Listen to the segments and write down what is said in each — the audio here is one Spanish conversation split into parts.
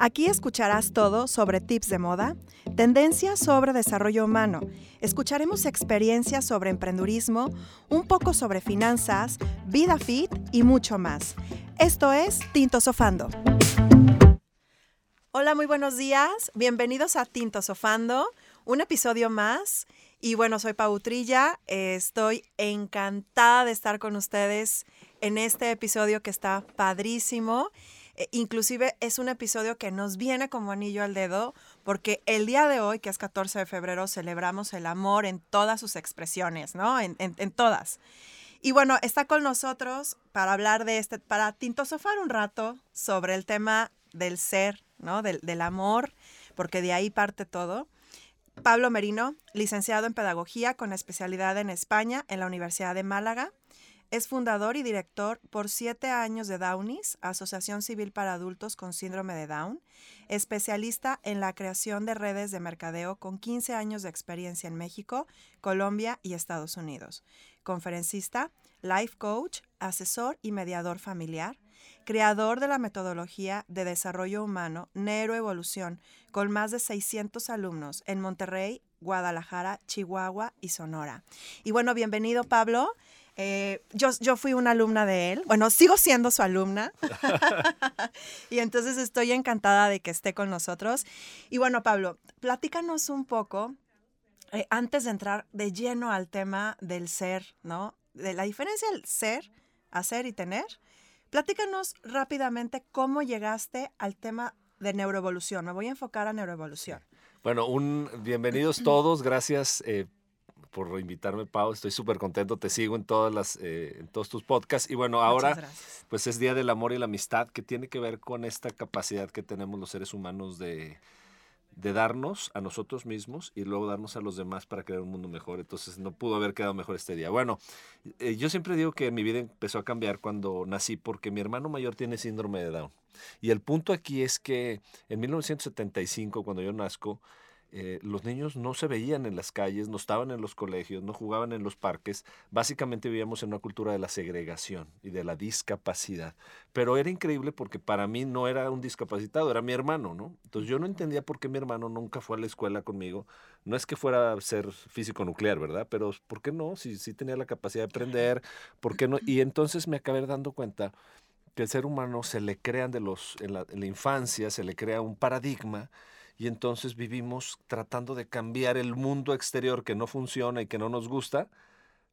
Aquí escucharás todo sobre tips de moda, tendencias sobre desarrollo humano. Escucharemos experiencias sobre emprendurismo, un poco sobre finanzas, vida fit y mucho más. Esto es Tinto Sofando. Hola, muy buenos días. Bienvenidos a Tinto Sofando, un episodio más. Y bueno, soy Pau Trilla. Estoy encantada de estar con ustedes en este episodio que está padrísimo. Eh, inclusive es un episodio que nos viene como anillo al dedo porque el día de hoy, que es 14 de febrero, celebramos el amor en todas sus expresiones, ¿no? En, todas. Y bueno, está con nosotros para hablar de este, para tintosofar un rato sobre el tema del ser, ¿no? Del, del amor, porque de ahí parte todo. Pablo Merino, licenciado en Pedagogía con especialidad en España en la Universidad de Málaga. Es fundador y director por siete años de Downies, Asociación Civil para Adultos con Síndrome de Down, especialista en la creación de redes de mercadeo con 15 años de experiencia en México, Colombia y Estados Unidos, conferencista, life coach, asesor y mediador familiar, creador de la metodología de desarrollo humano Neuroevolución, con más de 600 alumnos en Monterrey, Guadalajara, Chihuahua y Sonora. Y bueno, bienvenido Pablo. Eh, yo, yo fui una alumna de él, bueno, sigo siendo su alumna y entonces estoy encantada de que esté con nosotros. Y bueno, Pablo, platícanos un poco, eh, antes de entrar de lleno al tema del ser, ¿no? De la diferencia del ser, hacer y tener. Platícanos rápidamente cómo llegaste al tema de neuroevolución. Me voy a enfocar a neuroevolución. Bueno, un bienvenidos todos, gracias eh, por invitarme, Pau. Estoy súper contento, te sigo en, todas las, eh, en todos tus podcasts. Y bueno, ahora pues es Día del Amor y la Amistad, que tiene que ver con esta capacidad que tenemos los seres humanos de, de darnos a nosotros mismos y luego darnos a los demás para crear un mundo mejor. Entonces no pudo haber quedado mejor este día. Bueno, eh, yo siempre digo que mi vida empezó a cambiar cuando nací porque mi hermano mayor tiene síndrome de Down. Y el punto aquí es que en 1975, cuando yo nazco, eh, los niños no se veían en las calles, no estaban en los colegios, no jugaban en los parques. Básicamente vivíamos en una cultura de la segregación y de la discapacidad. Pero era increíble porque para mí no era un discapacitado, era mi hermano, ¿no? Entonces yo no entendía por qué mi hermano nunca fue a la escuela conmigo. No es que fuera a ser físico nuclear, ¿verdad? Pero ¿por qué no? Si sí tenía la capacidad de aprender, ¿por qué no? Y entonces me acabé dando cuenta que el ser humano se le crean de los, en la, en la infancia, se le crea un paradigma y entonces vivimos tratando de cambiar el mundo exterior que no funciona y que no nos gusta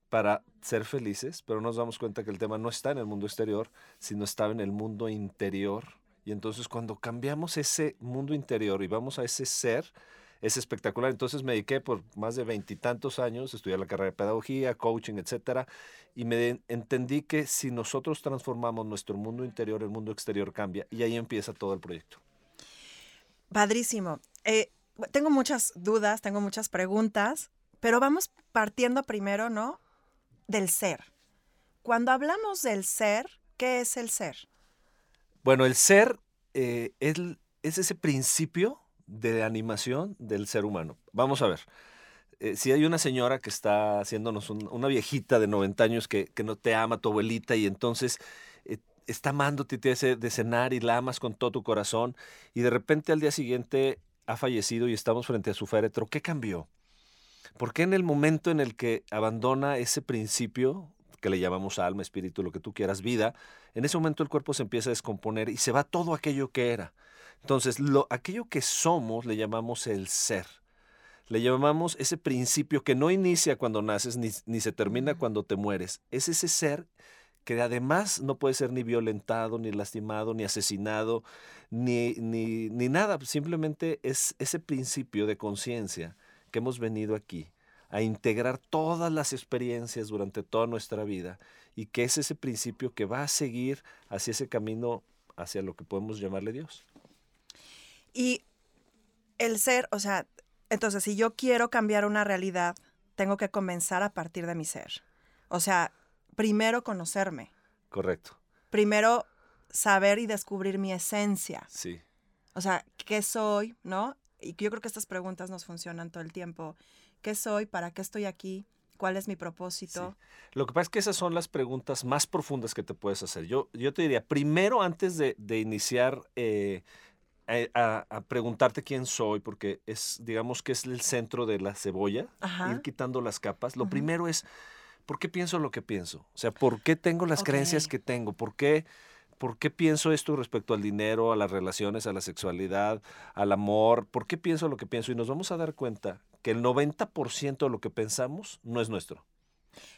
para ser felices, pero nos damos cuenta que el tema no está en el mundo exterior, sino está en el mundo interior. Y entonces cuando cambiamos ese mundo interior y vamos a ese ser, es espectacular. Entonces me dediqué por más de veintitantos años, estudié la carrera de pedagogía, coaching, etcétera, y me entendí que si nosotros transformamos nuestro mundo interior, el mundo exterior cambia, y ahí empieza todo el proyecto. Padrísimo. Eh, tengo muchas dudas, tengo muchas preguntas, pero vamos partiendo primero, ¿no? Del ser. Cuando hablamos del ser, ¿qué es el ser? Bueno, el ser eh, es, ese principio de animación del ser humano. Vamos a ver. Eh, si hay una señora que está haciéndonos una viejita de 90 años que, que, no te ama, tu abuelita, y entonces está amándote, te hace de cenar y la amas con todo tu corazón y de repente al día siguiente ha fallecido y estamos frente a su féretro, ¿qué cambió? ¿Por qué en el momento en el que abandona ese principio, que le llamamos alma, espíritu, lo que tú quieras, vida, en ese momento el cuerpo se empieza a descomponer y se va todo aquello que era? Entonces, lo, aquello que somos le llamamos el ser. Le llamamos ese principio que no inicia cuando naces ni, ni se termina cuando te mueres. Es ese ser que además no puede ser ni violentado, ni lastimado, ni asesinado, ni, ni, ni nada, simplemente es ese principio de conciencia que hemos venido aquí a integrar todas las experiencias durante toda nuestra vida y que es ese principio que va a seguir hacia ese camino, hacia lo que podemos llamarle Dios. Y el ser, o sea, entonces si yo quiero cambiar una realidad, tengo que comenzar a partir de mi ser. O sea, primero conocerme. Correcto. Primero saber y descubrir mi esencia. Sí. O sea, ¿qué soy? ¿No? Y yo creo que estas preguntas nos funcionan todo el tiempo. ¿Qué soy? ¿Para qué estoy aquí? ¿Cuál es mi propósito? Lo que pasa es que esas son las preguntas más profundas que te puedes hacer. Yo, yo te diría, primero antes de, iniciar eh, a, preguntarte quién soy, porque es, digamos que es el centro de la cebolla, ir quitando las capas, lo primero es, ¿por qué pienso lo que pienso? O sea, ¿por qué tengo las creencias que tengo? ¿Por qué ¿Por qué pienso esto respecto al dinero, a las relaciones, a la sexualidad, al amor? ¿Por qué pienso lo que pienso? Y nos vamos a dar cuenta que el 90% de lo que pensamos no es nuestro.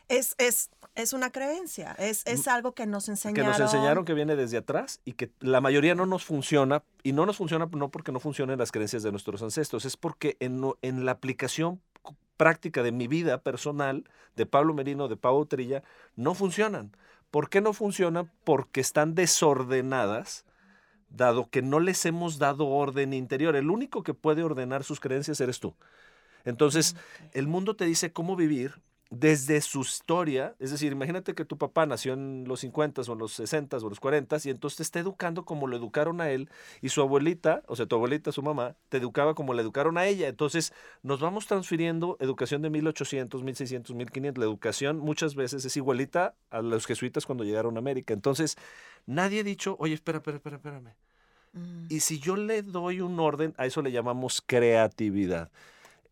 Es, es, es una creencia, es, es, algo que nos enseñaron. Que nos enseñaron que viene desde atrás y que la mayoría no nos funciona. Y no nos funciona no porque no funcionen las creencias de nuestros ancestros, es porque en, en la aplicación práctica de mi vida personal, de Pablo Merino, de Pau Trilla, no funcionan. ¿Por qué no funcionan? Porque están desordenadas, dado que no les hemos dado orden interior. El único que puede ordenar sus creencias eres tú. Entonces, el mundo te dice cómo vivir desde su historia, es decir, imagínate que tu papá nació en los 50 o en los 60 o los 40 y entonces te está educando como lo educaron a él y su abuelita, o sea, tu abuelita, su mamá, te educaba como le educaron a ella. Entonces nos vamos transfiriendo educación de 1800, 1600, 1500. La educación muchas veces es igualita a los jesuitas cuando llegaron a América. Entonces nadie ha dicho, oye, espera, espera, espera, espérame. Mm. Y si yo le doy un orden, a eso le llamamos creatividad.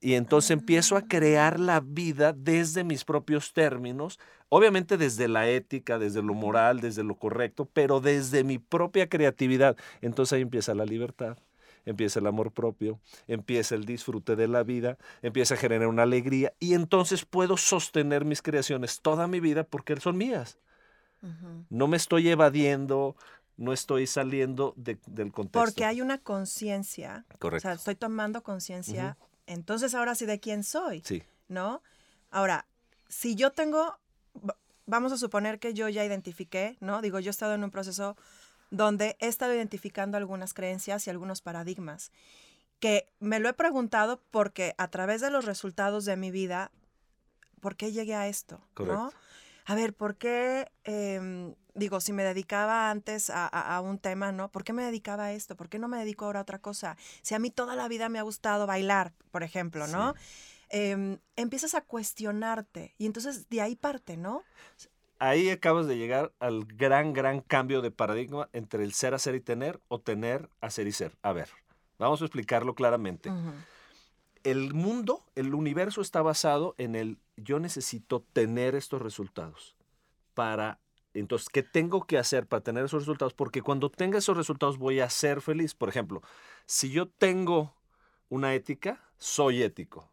Y entonces empiezo a crear la vida desde mis propios términos, obviamente desde la ética, desde lo moral, desde lo correcto, pero desde mi propia creatividad. Entonces ahí empieza la libertad, empieza el amor propio, empieza el disfrute de la vida, empieza a generar una alegría y entonces puedo sostener mis creaciones toda mi vida porque son mías. No me estoy evadiendo, no estoy saliendo del contexto. Porque hay una conciencia. Correcto. O sea, estoy tomando conciencia entonces ahora sí de quién soy. Sí. ¿No? Ahora, si yo tengo, vamos a suponer que yo ya identifiqué, ¿no? Digo, yo he estado en un proceso donde he estado identificando algunas creencias y algunos paradigmas, que me lo he preguntado porque a través de los resultados de mi vida, ¿por qué llegué a esto? Correcto. A ver, ¿por qué em, digo, si me dedicaba antes a, un tema, ¿no? ¿Por qué me dedicaba a esto? ¿Por qué no me dedico ahora a otra cosa? Si a mí toda la vida me ha gustado bailar, por ejemplo, ¿no? Em, empiezas a cuestionarte y entonces de ahí parte, ¿no? Ahí acabas de llegar al gran, gran cambio de paradigma entre el ser, hacer y tener o tener, hacer y ser. A ver, vamos a explicarlo claramente. El mundo, el universo está basado en el yo necesito tener estos resultados para entonces, ¿qué tengo que hacer para tener esos resultados? Porque cuando tenga esos resultados voy a ser feliz. Por ejemplo, si yo tengo una ética, soy ético.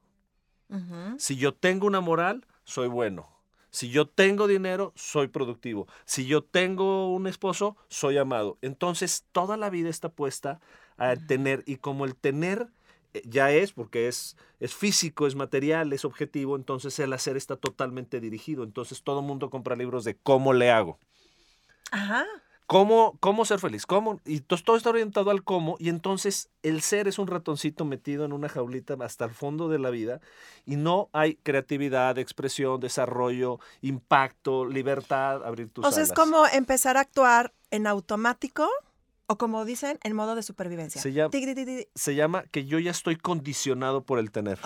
Si yo tengo una moral, soy bueno. Si yo tengo dinero, soy productivo. Si yo tengo un esposo, soy amado. Entonces, toda la vida está puesta a tener, y como el tener ya es, porque es, es físico, es material, es objetivo, entonces el hacer está totalmente dirigido. Entonces todo el mundo compra libros de cómo le hago. Ajá. ¿Cómo, cómo ser feliz? ¿Cómo? Y todo está orientado al cómo, y entonces el ser es un ratoncito metido en una jaulita hasta el fondo de la vida, y no hay creatividad, expresión, desarrollo, impacto, libertad, abrir tus O sea, es como empezar a actuar en automático o como dicen, en modo de supervivencia. Se llama, que yo ya estoy condicionado por el tener.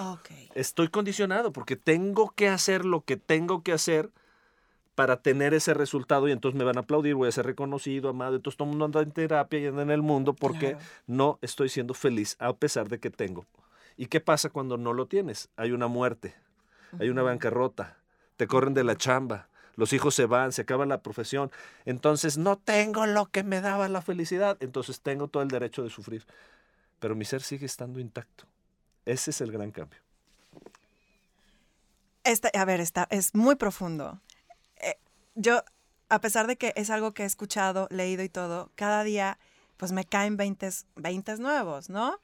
Estoy condicionado porque tengo que hacer lo que tengo que hacer para tener ese resultado y entonces me van a aplaudir, voy a ser reconocido, amado. Entonces todo el mundo anda en terapia y anda en el mundo porque no estoy siendo feliz a pesar de que tengo. ¿Y qué pasa cuando no lo tienes? Hay una muerte, hay una bancarrota, te corren de la chamba, los hijos se van, se acaba la profesión, entonces no tengo lo que me daba la felicidad, entonces tengo todo el derecho de sufrir, pero mi ser sigue estando intacto. Ese es el gran cambio. a ver, es muy profundo. Eh, yo, a pesar de que es algo que he escuchado, leído y todo, cada día pues me caen 20, 20 nuevos, ¿no?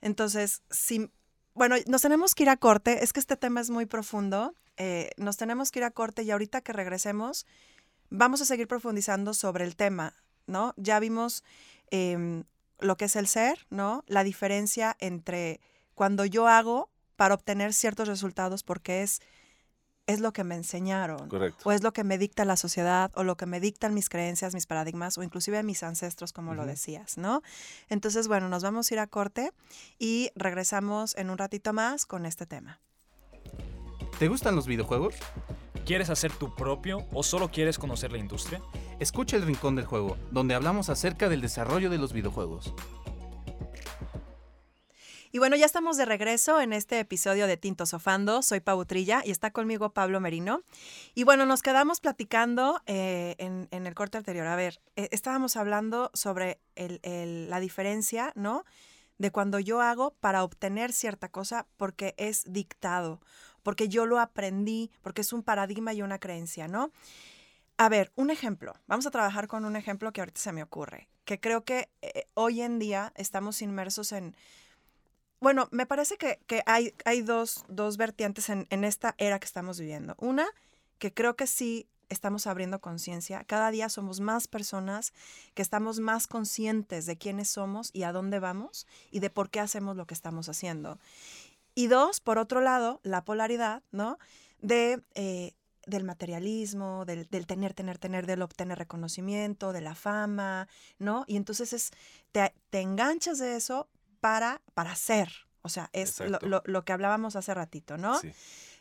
Entonces, si, bueno, nos tenemos que ir a corte, es que este tema es muy profundo eh, nos tenemos que ir a corte y ahorita que regresemos, vamos a seguir profundizando sobre el tema, ¿no? Ya vimos em, lo que es el ser, ¿no? La diferencia entre cuando yo hago para obtener ciertos resultados porque es es lo que me enseñaron. Correcto. O es lo que me dicta la sociedad, o lo que me dictan mis creencias, mis paradigmas, o inclusive mis ancestros, como lo decías, ¿no? Entonces, bueno, nos vamos a ir a corte y regresamos en un ratito más con este tema. ¿Te gustan los videojuegos? ¿Quieres hacer tu propio o solo quieres conocer la industria? Escucha el Rincón del Juego, donde hablamos acerca del desarrollo de los videojuegos. Y bueno, ya estamos de regreso en este episodio de Tinto Sofando. Soy Pau Trilla y está conmigo Pablo Merino. Y bueno, nos quedamos platicando eh, en, el corte anterior. A ver, eh, estábamos hablando sobre la diferencia, ¿no? De cuando yo hago para obtener cierta cosa porque es dictado, porque yo lo aprendí, porque es un paradigma y una creencia, ¿no? A ver, un ejemplo. Vamos a trabajar con un ejemplo que ahorita se me ocurre, que creo que eh, hoy en día estamos inmersos en bueno, me parece que, hay, dos, vertientes en, esta era que estamos viviendo. Una, que creo que sí estamos abriendo conciencia. Cada día somos más personas que estamos más conscientes de quiénes somos y a dónde vamos y de por qué hacemos lo que estamos haciendo. Y dos, por otro lado, la polaridad, ¿no? De, eh, del materialismo, del, tener, tener, tener, del obtener reconocimiento, de la fama, ¿no? Y entonces es, te enganchas de eso, para, para ser. O sea, es lo, que hablábamos hace ratito, ¿no? Sí.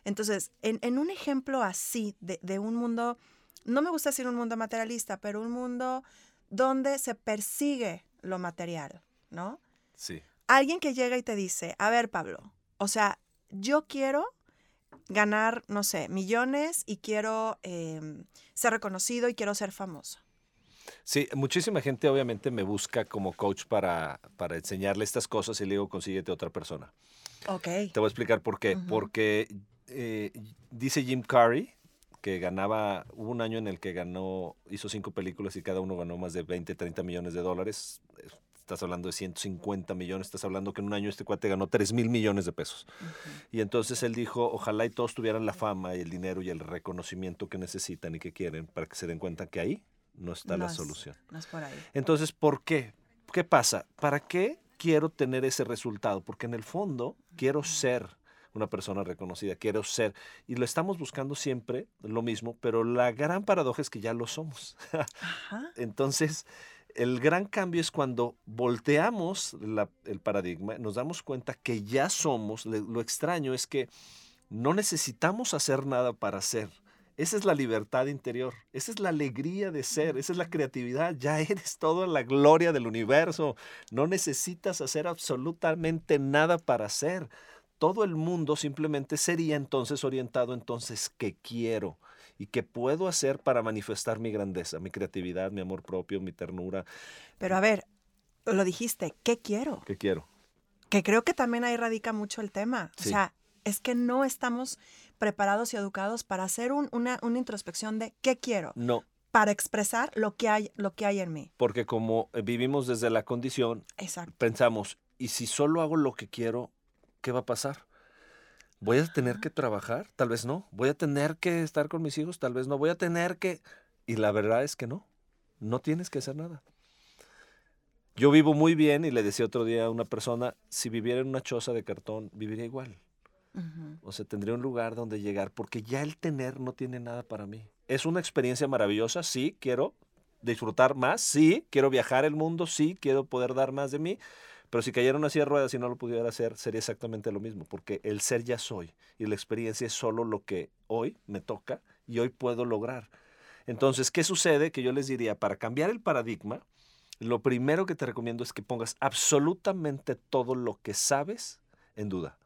Entonces, en, un ejemplo así de, un mundo, no me gusta decir un mundo materialista, pero un mundo donde se persigue lo material, ¿no? Sí. Alguien que llega y te dice, a ver, Pablo, o sea, yo quiero ganar, no sé, millones y quiero em, ser reconocido y quiero ser famoso. Sí, muchísima gente obviamente me busca como coach para, para enseñarle estas cosas y le digo, consíguete otra persona. Ok. Te voy a explicar por qué. Porque eh, dice Jim Carrey que ganaba, hubo un año en el que ganó, hizo cinco películas y cada uno ganó más de 20, 30 millones de dólares. Estás hablando de 150 millones, estás hablando que en un año este cuate ganó 3 mil millones de pesos. Y entonces él dijo, ojalá y todos tuvieran la fama y el dinero y el reconocimiento que necesitan y que quieren para que se den cuenta que ahí no está la solución. Entonces, ¿por qué? ¿Qué pasa? ¿Para qué quiero tener ese resultado? Porque en el fondo quiero ser una persona reconocida, quiero ser. Y lo estamos buscando siempre, lo mismo, pero la gran paradoja es que ya lo somos. Entonces, el gran cambio es cuando volteamos el paradigma, nos damos cuenta que ya somos, lo extraño es que no necesitamos hacer nada para ser. Esa es la libertad interior, esa es la alegría de ser, esa es la creatividad. Ya eres toda la gloria del universo. No necesitas hacer absolutamente nada para ser. Todo el mundo simplemente sería entonces orientado entonces qué quiero y qué puedo hacer para manifestar mi grandeza, mi creatividad, mi amor propio, mi ternura. Pero a ver, lo dijiste, ¿qué quiero? ¿Qué quiero? Que creo que también ahí radica mucho el tema. O sea, es que no estamos preparados y educados para hacer una, introspección de qué quiero. No. Para expresar lo que hay, lo que hay en mí. Porque como eh, vivimos desde la condición, pensamos, ¿y si solo hago lo que quiero, qué va a pasar? ¿Voy a tener que trabajar? Tal vez no. ¿Voy a tener que estar con mis hijos? Tal vez no. ¿Voy a tener que...? Y la verdad es que no. No tienes que hacer nada. Yo vivo muy bien y le decía otro día a una persona, si viviera en una choza de cartón, viviría igual. O sea, tendría un lugar donde llegar, porque ya el tener no tiene nada para mí. Es una experiencia maravillosa, sí, quiero disfrutar más, sí, quiero viajar el mundo, sí, quiero poder dar más de mí, pero si cayera una silla de ruedas y no lo pudiera hacer, sería exactamente lo mismo, porque el ser ya soy y la experiencia es solo lo que hoy me toca y hoy puedo lograr. Entonces, ¿qué sucede? Que yo les diría, para cambiar el paradigma, lo primero que te recomiendo es que pongas absolutamente todo lo que sabes en duda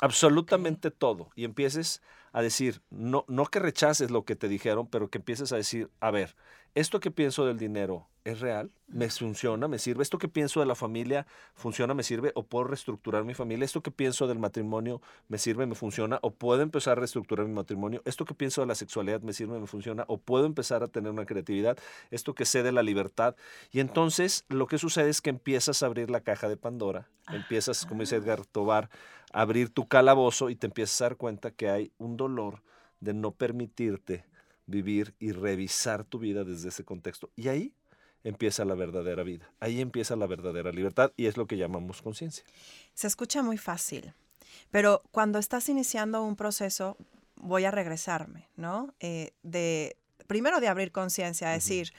absolutamente todo y empieces a decir, no, no que rechaces lo que te dijeron, pero que empieces a decir, a ver, esto que pienso del dinero es real, me funciona, me sirve, esto que pienso de la familia funciona, me sirve, o puedo reestructurar mi familia, esto que pienso del matrimonio me sirve, me funciona, o puedo empezar a reestructurar mi matrimonio, esto que pienso de la sexualidad me sirve, me funciona, o puedo empezar a tener una creatividad, esto que sé de la libertad. Y entonces lo que sucede es que empiezas a abrir la caja de Pandora, empiezas, como dice Edgar Tobar, a abrir tu calabozo y te empiezas a dar cuenta que hay un dolor de no permitirte vivir y revisar tu vida desde ese contexto. Y ahí empieza la verdadera vida. Ahí empieza la verdadera libertad y es lo que llamamos conciencia. Se escucha muy fácil, pero cuando estás iniciando un proceso, voy a regresarme, ¿no? Eh, de, primero de abrir conciencia, decir,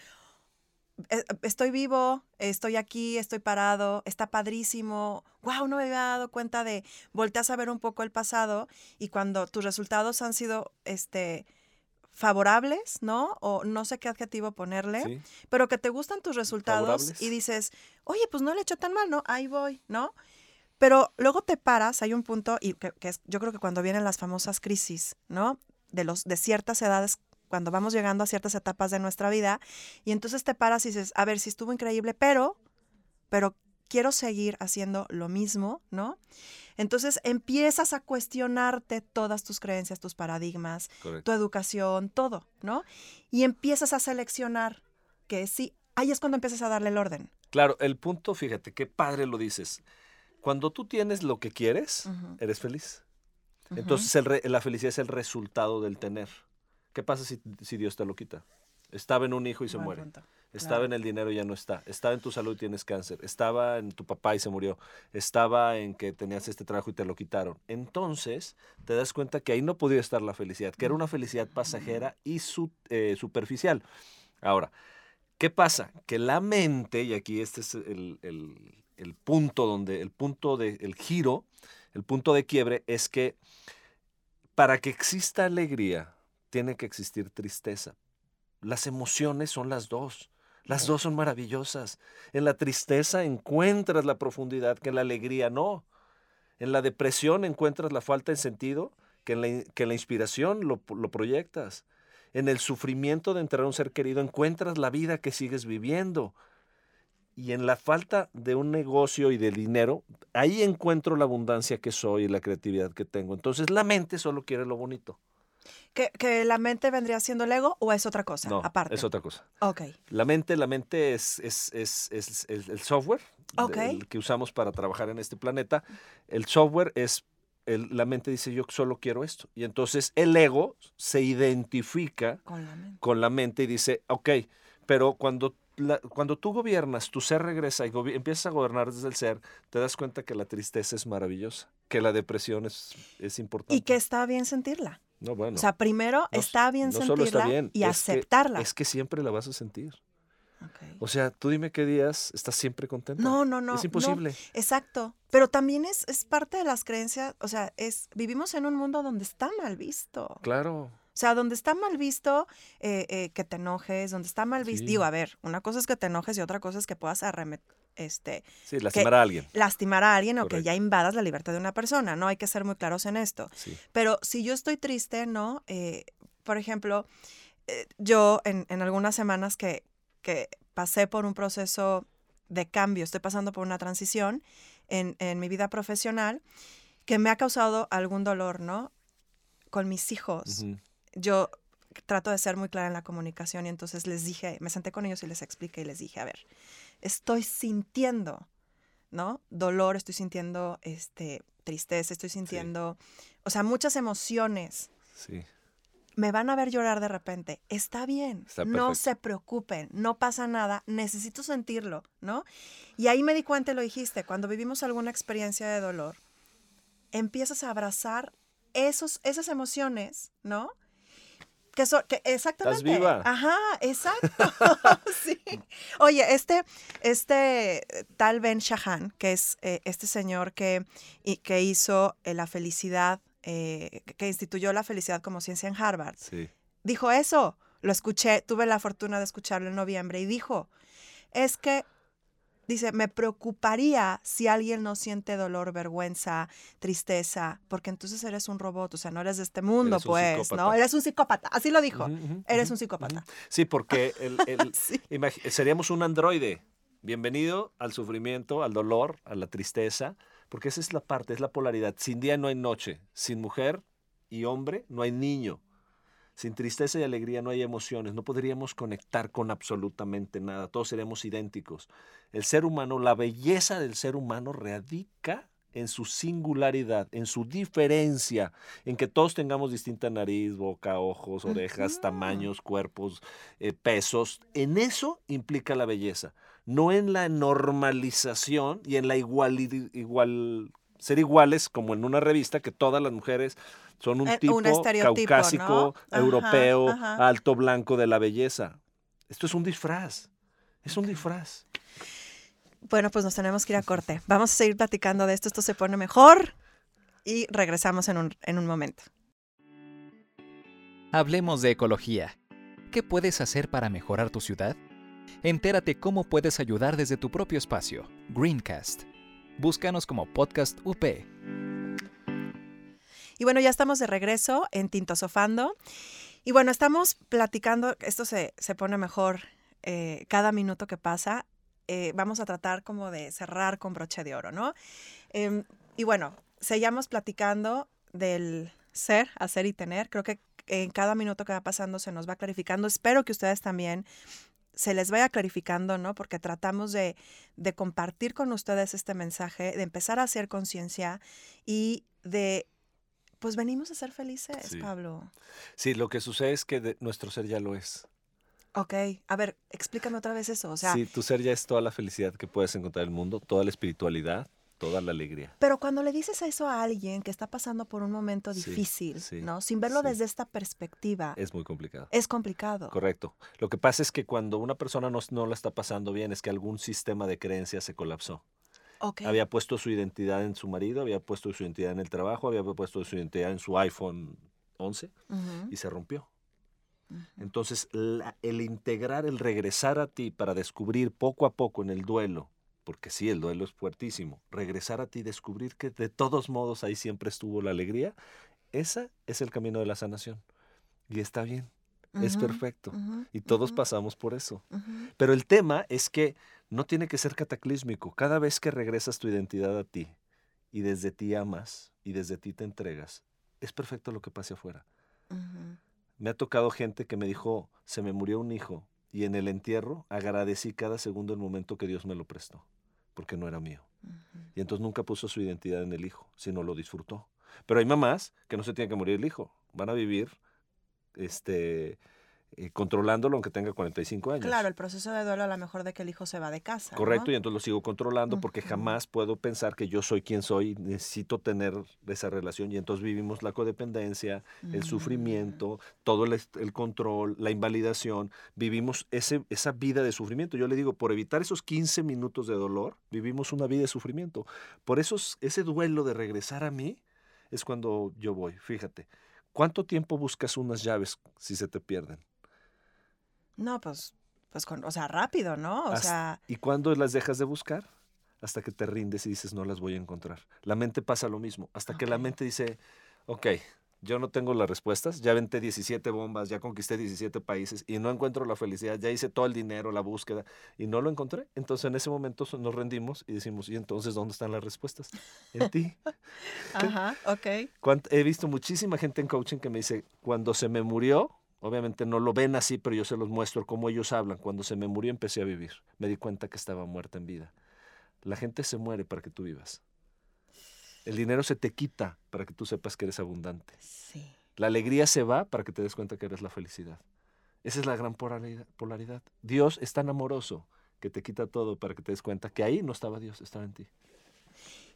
"E- estoy vivo, estoy aquí, estoy parado, está padrísimo, wow, no me había dado cuenta de, volteas a ver un poco el pasado y cuando tus resultados han sido, este, favorables, ¿no? O no sé qué adjetivo ponerle, ¿sí? pero que te gustan tus resultados Favorables. y dices, oye, pues no le he hecho tan mal, ¿no? Ahí voy, ¿no? Pero luego te paras, hay un punto, y que, que es, yo creo que cuando vienen las famosas crisis, ¿no? De, los, de ciertas edades, cuando vamos llegando a ciertas etapas de nuestra vida, y entonces te paras y dices, a ver, si estuvo increíble, pero, pero quiero seguir haciendo lo mismo, ¿no? Entonces empiezas a cuestionarte todas tus creencias, tus paradigmas, Correcto. tu educación, todo, ¿no? Y empiezas a seleccionar que sí, ahí es cuando empiezas a darle el orden. Claro, el punto, fíjate, qué padre lo dices. Cuando tú tienes lo que quieres, eres feliz. Entonces el re- la felicidad es el resultado del tener. ¿Qué pasa si, si Dios te lo quita? Estaba en un hijo y se Buen muere. punto. Estaba en el dinero y ya no está. Estaba en tu salud y tienes cáncer. Estaba en tu papá y se murió. Estaba en que tenías este trabajo y te lo quitaron. Entonces te das cuenta que ahí no podía estar la felicidad, que era una felicidad pasajera y su- eh, superficial. Ahora, ¿qué pasa? Que la mente, y aquí este es el, el- el punto donde, el punto de, el giro, el punto de quiebre es que para que exista alegría, tiene que existir tristeza. Las emociones son las dos. Las dos son maravillosas. En la tristeza encuentras la profundidad que en la alegría no. En la depresión encuentras la falta de sentido que en la, que en la inspiración lo, lo proyectas. En el sufrimiento de enterrar a un ser querido encuentras la vida que sigues viviendo. Y en la falta de un negocio y de dinero, ahí encuentro la abundancia que soy y la creatividad que tengo. Entonces la mente solo quiere lo bonito. ¿Que, que la mente vendría siendo el ego o es otra cosa? No, aparte. es otra cosa. Ok. La mente, la mente es, es, es- es- el software Ok. del que usamos para trabajar en este planeta. El software es, el- la mente dice yo solo quiero esto. Y entonces el ego se identifica Con la mente. con la mente y dice, ok, pero cuando, la- cuando tú gobiernas, tu ser regresa y empiezas a gobernar desde el ser, te das cuenta que la tristeza es maravillosa, que la depresión es, es importante. Y que está bien sentirla. No, bueno, O sea, primero no- está bien no sentirla solo está bien, y es que- aceptarla. es que siempre la vas a sentir. O sea, tú dime qué días estás siempre contenta. No, no, no. Es no. imposible. Exacto. Pero también es, es parte de las creencias, o sea, es vivimos en un mundo donde está mal visto. Claro. O sea, donde está mal visto eh, eh, que te enojes, donde está mal visto. Sí. Digo, a ver, una cosa es que te enojes y otra cosa es que puedas arremet este, Sí, lastimar a alguien. lastimar a alguien o que ya invadas la libertad de una persona, ¿no? Hay que ser muy claros en esto. Sí. Pero si yo estoy triste, ¿no? Eh, por ejemplo, eh, yo en, en algunas semanas que, que pasé por un proceso de cambio, estoy pasando por una transición en, en mi vida profesional que me ha causado algún dolor, ¿no? Con mis hijos. Yo trato de ser muy clara en la comunicación y entonces les dije, me senté con ellos y les expliqué y les dije, a ver, estoy sintiendo, ¿no? Dolor, estoy sintiendo este, tristeza, estoy sintiendo, o sea, muchas emociones. Sí. Me van a ver llorar de repente. Está bien, Está no se preocupen, no pasa nada, necesito sentirlo, ¿no? Y ahí me di cuenta, lo dijiste, cuando vivimos alguna experiencia de dolor, empiezas a abrazar esos, esas emociones, ¿no? Que son, que exactamente. viva. Ajá, exacto. sí. Oye, este, este eh, tal Ben Shahan, que es eh, este señor que, y- que hizo eh, la felicidad, eh, que- que instituyó la felicidad como ciencia en Harvard, Sí. dijo eso. Lo escuché, tuve la fortuna de escucharlo en noviembre y dijo, es que, dice, me preocuparía si alguien no siente dolor, vergüenza, tristeza, porque entonces eres un robot, o sea, no eres de este mundo, Eres pues, ¿no? Eres un psicópata, así lo dijo. Eres un psicópata. Sí, porque el, el- Sí. seríamos un androide. Bienvenido al sufrimiento, al dolor, a la tristeza, porque esa es la parte, es la polaridad. Sin día no hay noche, sin mujer y hombre no hay niño. Sin tristeza y alegría no hay emociones, no podríamos conectar con absolutamente nada, todos seríamos idénticos. El ser humano, la belleza del ser humano radica en su singularidad, en su diferencia, en que todos tengamos distinta nariz, boca, ojos, orejas, tamaños, cuerpos, eh, pesos. En eso implica la belleza, no en la normalización y en la igual, igual ser iguales como en una revista que todas las mujeres son un Eh, tipo un caucásico, ¿no? Ajá, europeo, ajá. alto, blanco de la belleza. Esto es un disfraz. Es un disfraz. Bueno, pues nos tenemos que ir a corte. Vamos a seguir platicando de esto. Esto se pone mejor y regresamos en un, en un momento. Hablemos de ecología. ¿Qué puedes hacer para mejorar tu ciudad? Entérate cómo puedes ayudar desde tu propio espacio. Greencast. Búscanos como Podcast UP. Y bueno, ya estamos de regreso en Tinto Sofando. Y bueno, estamos platicando, esto se, se pone mejor eh, cada minuto que pasa. Eh, vamos a tratar como de cerrar con broche de oro, ¿no? Em, y bueno, seguimos platicando del ser, hacer y tener. Creo que en cada minuto que va pasando se nos va clarificando. Espero que ustedes también se les vaya clarificando, ¿no? Porque tratamos de, de compartir con ustedes este mensaje, de empezar a hacer conciencia y de, pues venimos a ser felices, Sí. Pablo. Sí, lo que sucede es que de- nuestro ser ya lo es. Ok, a ver, explícame otra vez eso. O sea, sí, tu ser ya es toda la felicidad que puedes encontrar en el mundo, toda la espiritualidad, toda la alegría. pero cuando le dices eso a alguien que está pasando por un momento difícil, sí, ¿no? Sin verlo sí. desde esta perspectiva, es, Es muy complicado. complicado. Correcto. Lo que pasa es que cuando una persona no, no la está pasando bien es que algún sistema de creencias se colapsó. Ok. Había puesto su identidad en su marido, había puesto su identidad en el trabajo, había puesto su identidad en su iPhone 11 Ujú, y se rompió. ujú. Entonces, la- el integrar, el regresar a ti para descubrir poco a poco en el duelo, porque sí, el duelo es fuertísimo, regresar a ti, descubrir que de todos modos ahí siempre estuvo la alegría, esa es el camino de la sanación. Y está bien, es Ujú, perfecto. ujú, Y todos pasamos por eso. Pero el tema es que no tiene que ser cataclísmico. Cada vez que regresas tu identidad a ti y desde ti amas y desde ti te entregas, es perfecto lo que pase afuera. Me ha tocado gente que me dijo, se me murió un hijo y en el entierro agradecí cada segundo el momento que Dios me lo prestó, porque no era mío. Y entonces nunca puso su identidad en el hijo, sino lo disfrutó. Pero hay mamás que no se tiene que morir el hijo, van a vivir este, eh, controlándolo aunque tenga 45 años. Claro, el proceso de duelo a lo mejor de que el hijo se va de casa. Correcto, ¿no? y entonces lo sigo controlando porque jamás puedo pensar que yo soy quien soy, necesito tener esa relación y entonces vivimos la codependencia, el Mm. sufrimiento, todo el, control, la invalidación, vivimos ese, esa vida de sufrimiento. Yo le digo, por evitar esos 15 minutos de dolor, vivimos una vida de sufrimiento. Por eso es- ese duelo de regresar a mí es cuando yo voy, fíjate. ¿Cuánto tiempo buscas unas llaves si se te pierden? No, pues, pues con, o sea, rápido, ¿no? O Hasta- sea, ¿Y cuándo las dejas de buscar? Hasta que te rindes y dices, no las voy a encontrar. La mente pasa lo mismo. Hasta que la mente dice, ok, yo no tengo las respuestas, ya venté 17 bombas, ya conquisté 17 países y no encuentro la felicidad, ya hice todo el dinero, la búsqueda y no lo encontré. Entonces en ese momento nos rendimos y decimos, ¿y entonces dónde están las respuestas? En ti. ajá, ok. He visto muchísima gente en coaching que me dice, cuando se me murió, obviamente no lo ven así, pero yo se los muestro cómo ellos hablan. Cuando se me murió empecé a vivir. Me di cuenta que estaba muerta en vida. La gente se muere para que tú vivas. El dinero se te quita para que tú sepas que eres abundante. Sí. La alegría se va para que te des cuenta que eres la felicidad. Esa es la gran polaridad. Dios es tan amoroso que te quita todo para que te des cuenta que ahí no estaba Dios, estaba en ti.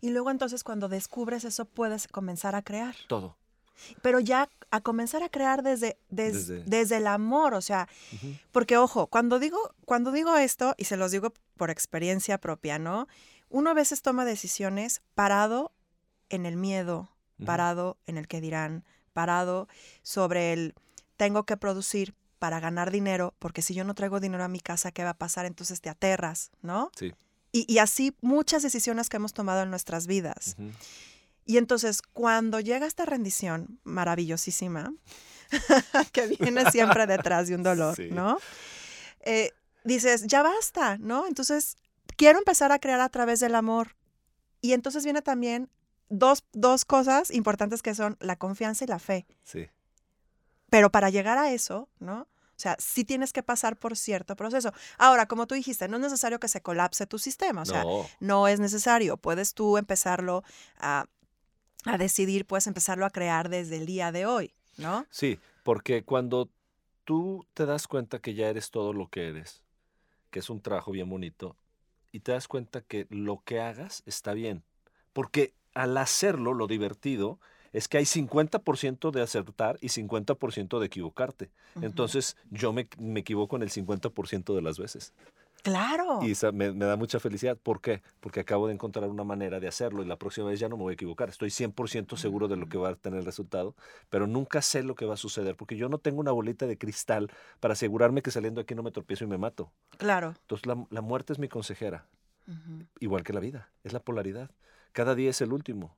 Y luego entonces cuando descubres eso puedes comenzar a crear. Todo. Pero ya a comenzar a crear desde, des- Desde- desde el amor, o sea, porque ojo, cuando digo, cuando digo esto, y se los digo por experiencia propia, ¿no? Uno a veces toma decisiones parado en el miedo, parado en el que dirán, parado sobre el tengo que producir para ganar dinero, porque si yo no traigo dinero a mi casa, ¿qué va a pasar? Entonces te aterras, ¿no? Sí. Y, y así muchas decisiones que hemos tomado en nuestras vidas. Y entonces, cuando llega esta rendición maravillosísima, que viene siempre detrás de un dolor, Sí. ¿no? Eh, dices, ya basta, ¿no? Entonces, quiero empezar a crear a través del amor. Y entonces viene también dos, dos cosas importantes que son la confianza y la fe. Sí. Pero para llegar a eso, ¿no? O sea, sí tienes que pasar por cierto proceso. Ahora, como tú dijiste, no es necesario que se colapse tu sistema, o sea, No. no es necesario. Puedes tú empezarlo a, a decidir, puedes empezarlo a crear desde el día de hoy, ¿no? Sí, porque cuando tú te das cuenta que ya eres todo lo que eres, que es un trabajo bien bonito, y te das cuenta que lo que hagas está bien, porque al hacerlo, lo divertido es que hay 50% de acertar y 50% de equivocarte. Entonces yo me, me equivoco en el 50% de las veces. Claro. Y esa me, me da mucha felicidad. ¿Por qué? Porque acabo de encontrar una manera de hacerlo y la próxima vez ya no me voy a equivocar. Estoy 100% seguro de lo que va a tener el resultado, pero nunca sé lo que va a suceder porque yo no tengo una bolita de cristal para asegurarme que saliendo aquí no me tropiezo y me mato. Claro. Entonces la, la muerte es mi consejera, igual que la vida, es la polaridad. Cada día es el último.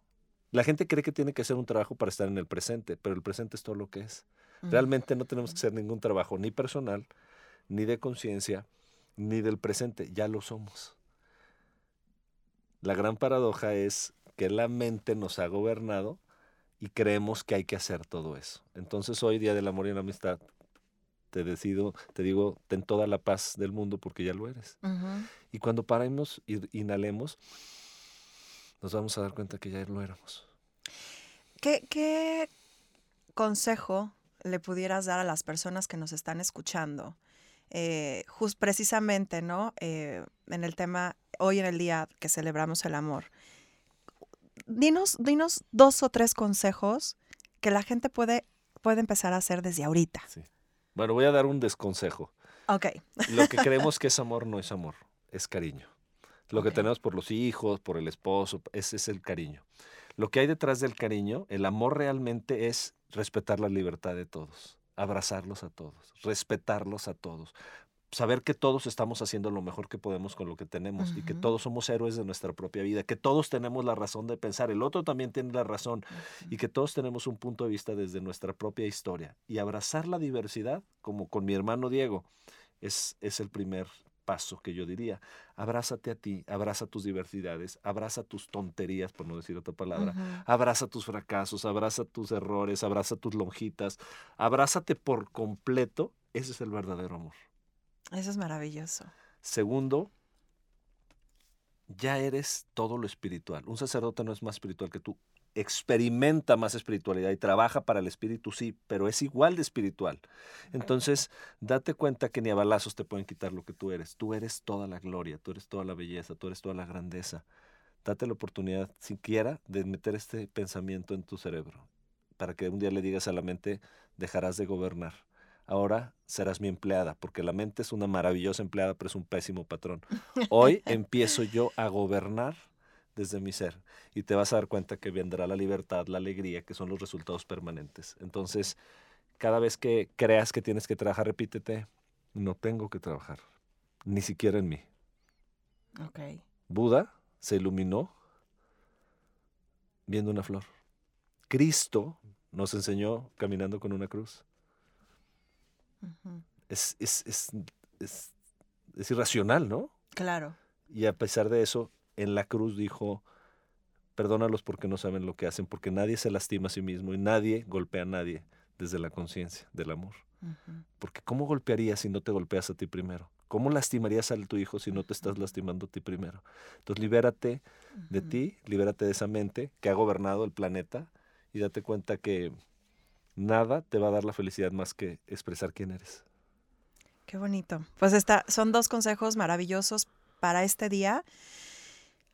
La gente cree que tiene que hacer un trabajo para estar en el presente, pero el presente es todo lo que es. Realmente no tenemos que hacer ningún trabajo, ni personal, ni de conciencia, ni del presente. Ya lo somos. La gran paradoja es que la mente nos ha gobernado y creemos que hay que hacer todo eso. Entonces hoy, Día del Amor y la Amistad, te decido, te digo, ten toda la paz del mundo porque ya lo eres. Y cuando paremos y inhalemos, nos vamos a dar cuenta que ya lo éramos. ¿Qué, qué consejo le pudieras dar a las personas que nos están escuchando? Eh, jus- precisamente, ¿no? Eh, en el tema, hoy en el día que celebramos el amor. Dinos, dinos dos o tres consejos que la gente puede, puede empezar a hacer desde ahorita. Sí. Bueno, voy a dar un desconsejo. Ok. Lo que creemos que es amor no es amor, es cariño. Lo que tenemos por los hijos, por el esposo, ese es el cariño. Lo que hay detrás del cariño, el amor realmente es respetar la libertad de todos, abrazarlos a todos, respetarlos a todos, saber que todos estamos haciendo lo mejor que podemos con lo que tenemos y que todos somos héroes de nuestra propia vida, que todos tenemos la razón de pensar, el otro también tiene la razón y que todos tenemos un punto de vista desde nuestra propia historia. Y abrazar la diversidad, como con mi hermano Diego, es, es el primer paso que yo diría. Abrázate a ti, abraza tus diversidades, abraza tus tonterías, por no decir otra palabra. Abraza tus fracasos, abraza tus errores, abraza tus lonjitas, abrázate por completo. Ese es el verdadero amor. Eso es maravilloso. Segundo, ya eres todo lo espiritual. Un sacerdote no es más espiritual que tú. Experimenta más espiritualidad y trabaja para el espíritu, sí, pero es igual de espiritual. Entonces, date cuenta que ni a balazos te pueden quitar lo que tú eres. Tú eres toda la gloria, tú eres toda la belleza, tú eres toda la grandeza. Date la oportunidad, siquiera, de meter este pensamiento en tu cerebro, para que un día le digas a la mente, dejarás de gobernar ahora serás mi empleada, porque la mente es una maravillosa empleada, pero es un pésimo patrón. Hoy empiezo yo a gobernar desde mi ser y te vas a dar cuenta que vendrá la libertad, la alegría, que son los resultados permanentes. Entonces, cada vez que creas que tienes que trabajar, repítete, no tengo que trabajar, ni siquiera en mí. Ok. Buda se iluminó viendo una flor. Cristo nos enseñó caminando con una cruz. Es, es, es, es irracional, ¿no? Claro. Y a pesar de eso, en la cruz dijo, perdónalos porque no saben lo que hacen, porque nadie se lastima a sí mismo y nadie golpea a nadie desde la conciencia del amor. Porque ¿cómo golpearías si no te golpeas a ti primero? ¿Cómo lastimarías a tu hijo si no te estás lastimando a ti primero? Entonces libérate de ti, libérate de esa mente que ha gobernado el planeta y date cuenta que nada te va a dar la felicidad más que expresar quién eres. Qué bonito. Pues está, son dos consejos maravillosos para este día.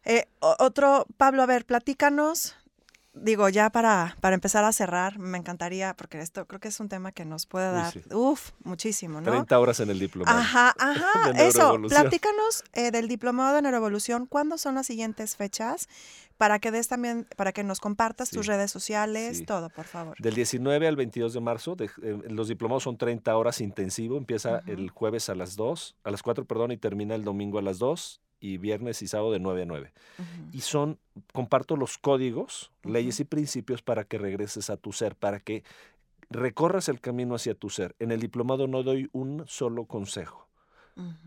Eh, otro, Pablo, a ver, platícanos. Digo, ya para, para empezar a cerrar, me encantaría, porque esto creo que es un tema que nos puede dar, sí. uf, muchísimo, ¿no? 30 horas en el diplomado. Ajá, ajá, eso. Platícanos eh, del diplomado de neuroevolución. ¿Cuándo son las siguientes fechas? Para que des también, para que nos compartas tus redes sociales, sí. todo, por favor. Del 19 al 22 de marzo, de- eh, los diplomados son 30 horas intensivo, empieza el jueves a las 2, a las 4, perdón, y termina el domingo a las 2 y viernes y sábado de 9 a 9. Ujú. Y son, comparto los códigos, leyes y principios para que regreses a tu ser, para que recorras el camino hacia tu ser. En el diplomado no doy un solo consejo,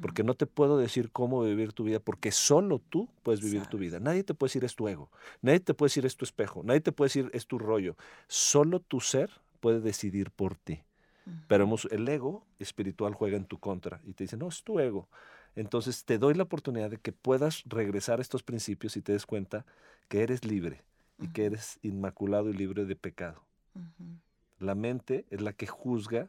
porque no te puedo decir cómo vivir tu vida, porque solo tú puedes vivir tu vida. Nadie te puede decir es tu ego, nadie te puede decir es tu espejo, nadie te puede decir es tu rollo. Solo tu ser puede decidir por ti. pero el ego espiritual juega en tu contra y te dice, no, es tu ego. Entonces te doy la oportunidad de que puedas regresar a estos principios y te des cuenta que eres libre y que eres inmaculado y libre de pecado. La mente es la que juzga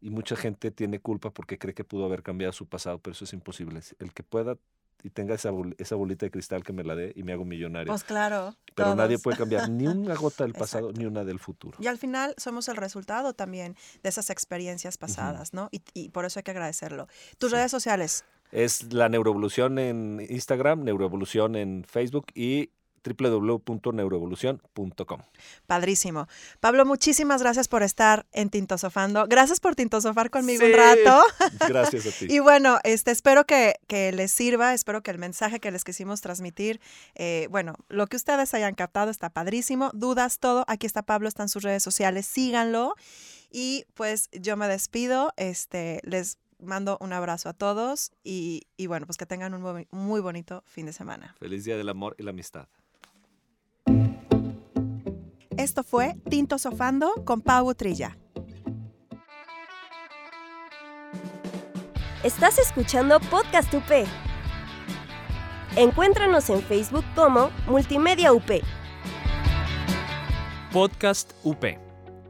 y mucha gente tiene culpa porque cree que pudo haber cambiado su pasado, pero eso es imposible. El que pueda y tenga esa, esa bolita de cristal que me la dé y me hago millonario. Pues claro. Pero nadie puede cambiar ni una gota del pasado ni una del futuro. Y al final somos el resultado también de esas experiencias pasadas, ¿no? Y, por eso hay que agradecerlo. Tus redes sociales. Es la Neuroevolución en Instagram, Neuroevolución en Facebook y www.neuroevolución.com. Padrísimo. Pablo, muchísimas gracias por estar en Tintosofando. Gracias por tintosofar conmigo un rato. Gracias a ti. y bueno, este, espero que, les sirva, espero que el mensaje que les quisimos transmitir, eh, bueno, lo que ustedes hayan captado está padrísimo. Dudas, todo. Aquí está Pablo, están sus redes sociales, síganlo. Y pues yo me despido, este, les mando un abrazo a todos y, y bueno, pues que tengan un muy bonito fin de semana. Feliz Día del Amor y la Amistad. Esto fue Tinto Sofando con Pau Trilla. Estás escuchando Podcast UP. Encuéntranos en Facebook como Multimedia UP. Podcast UP.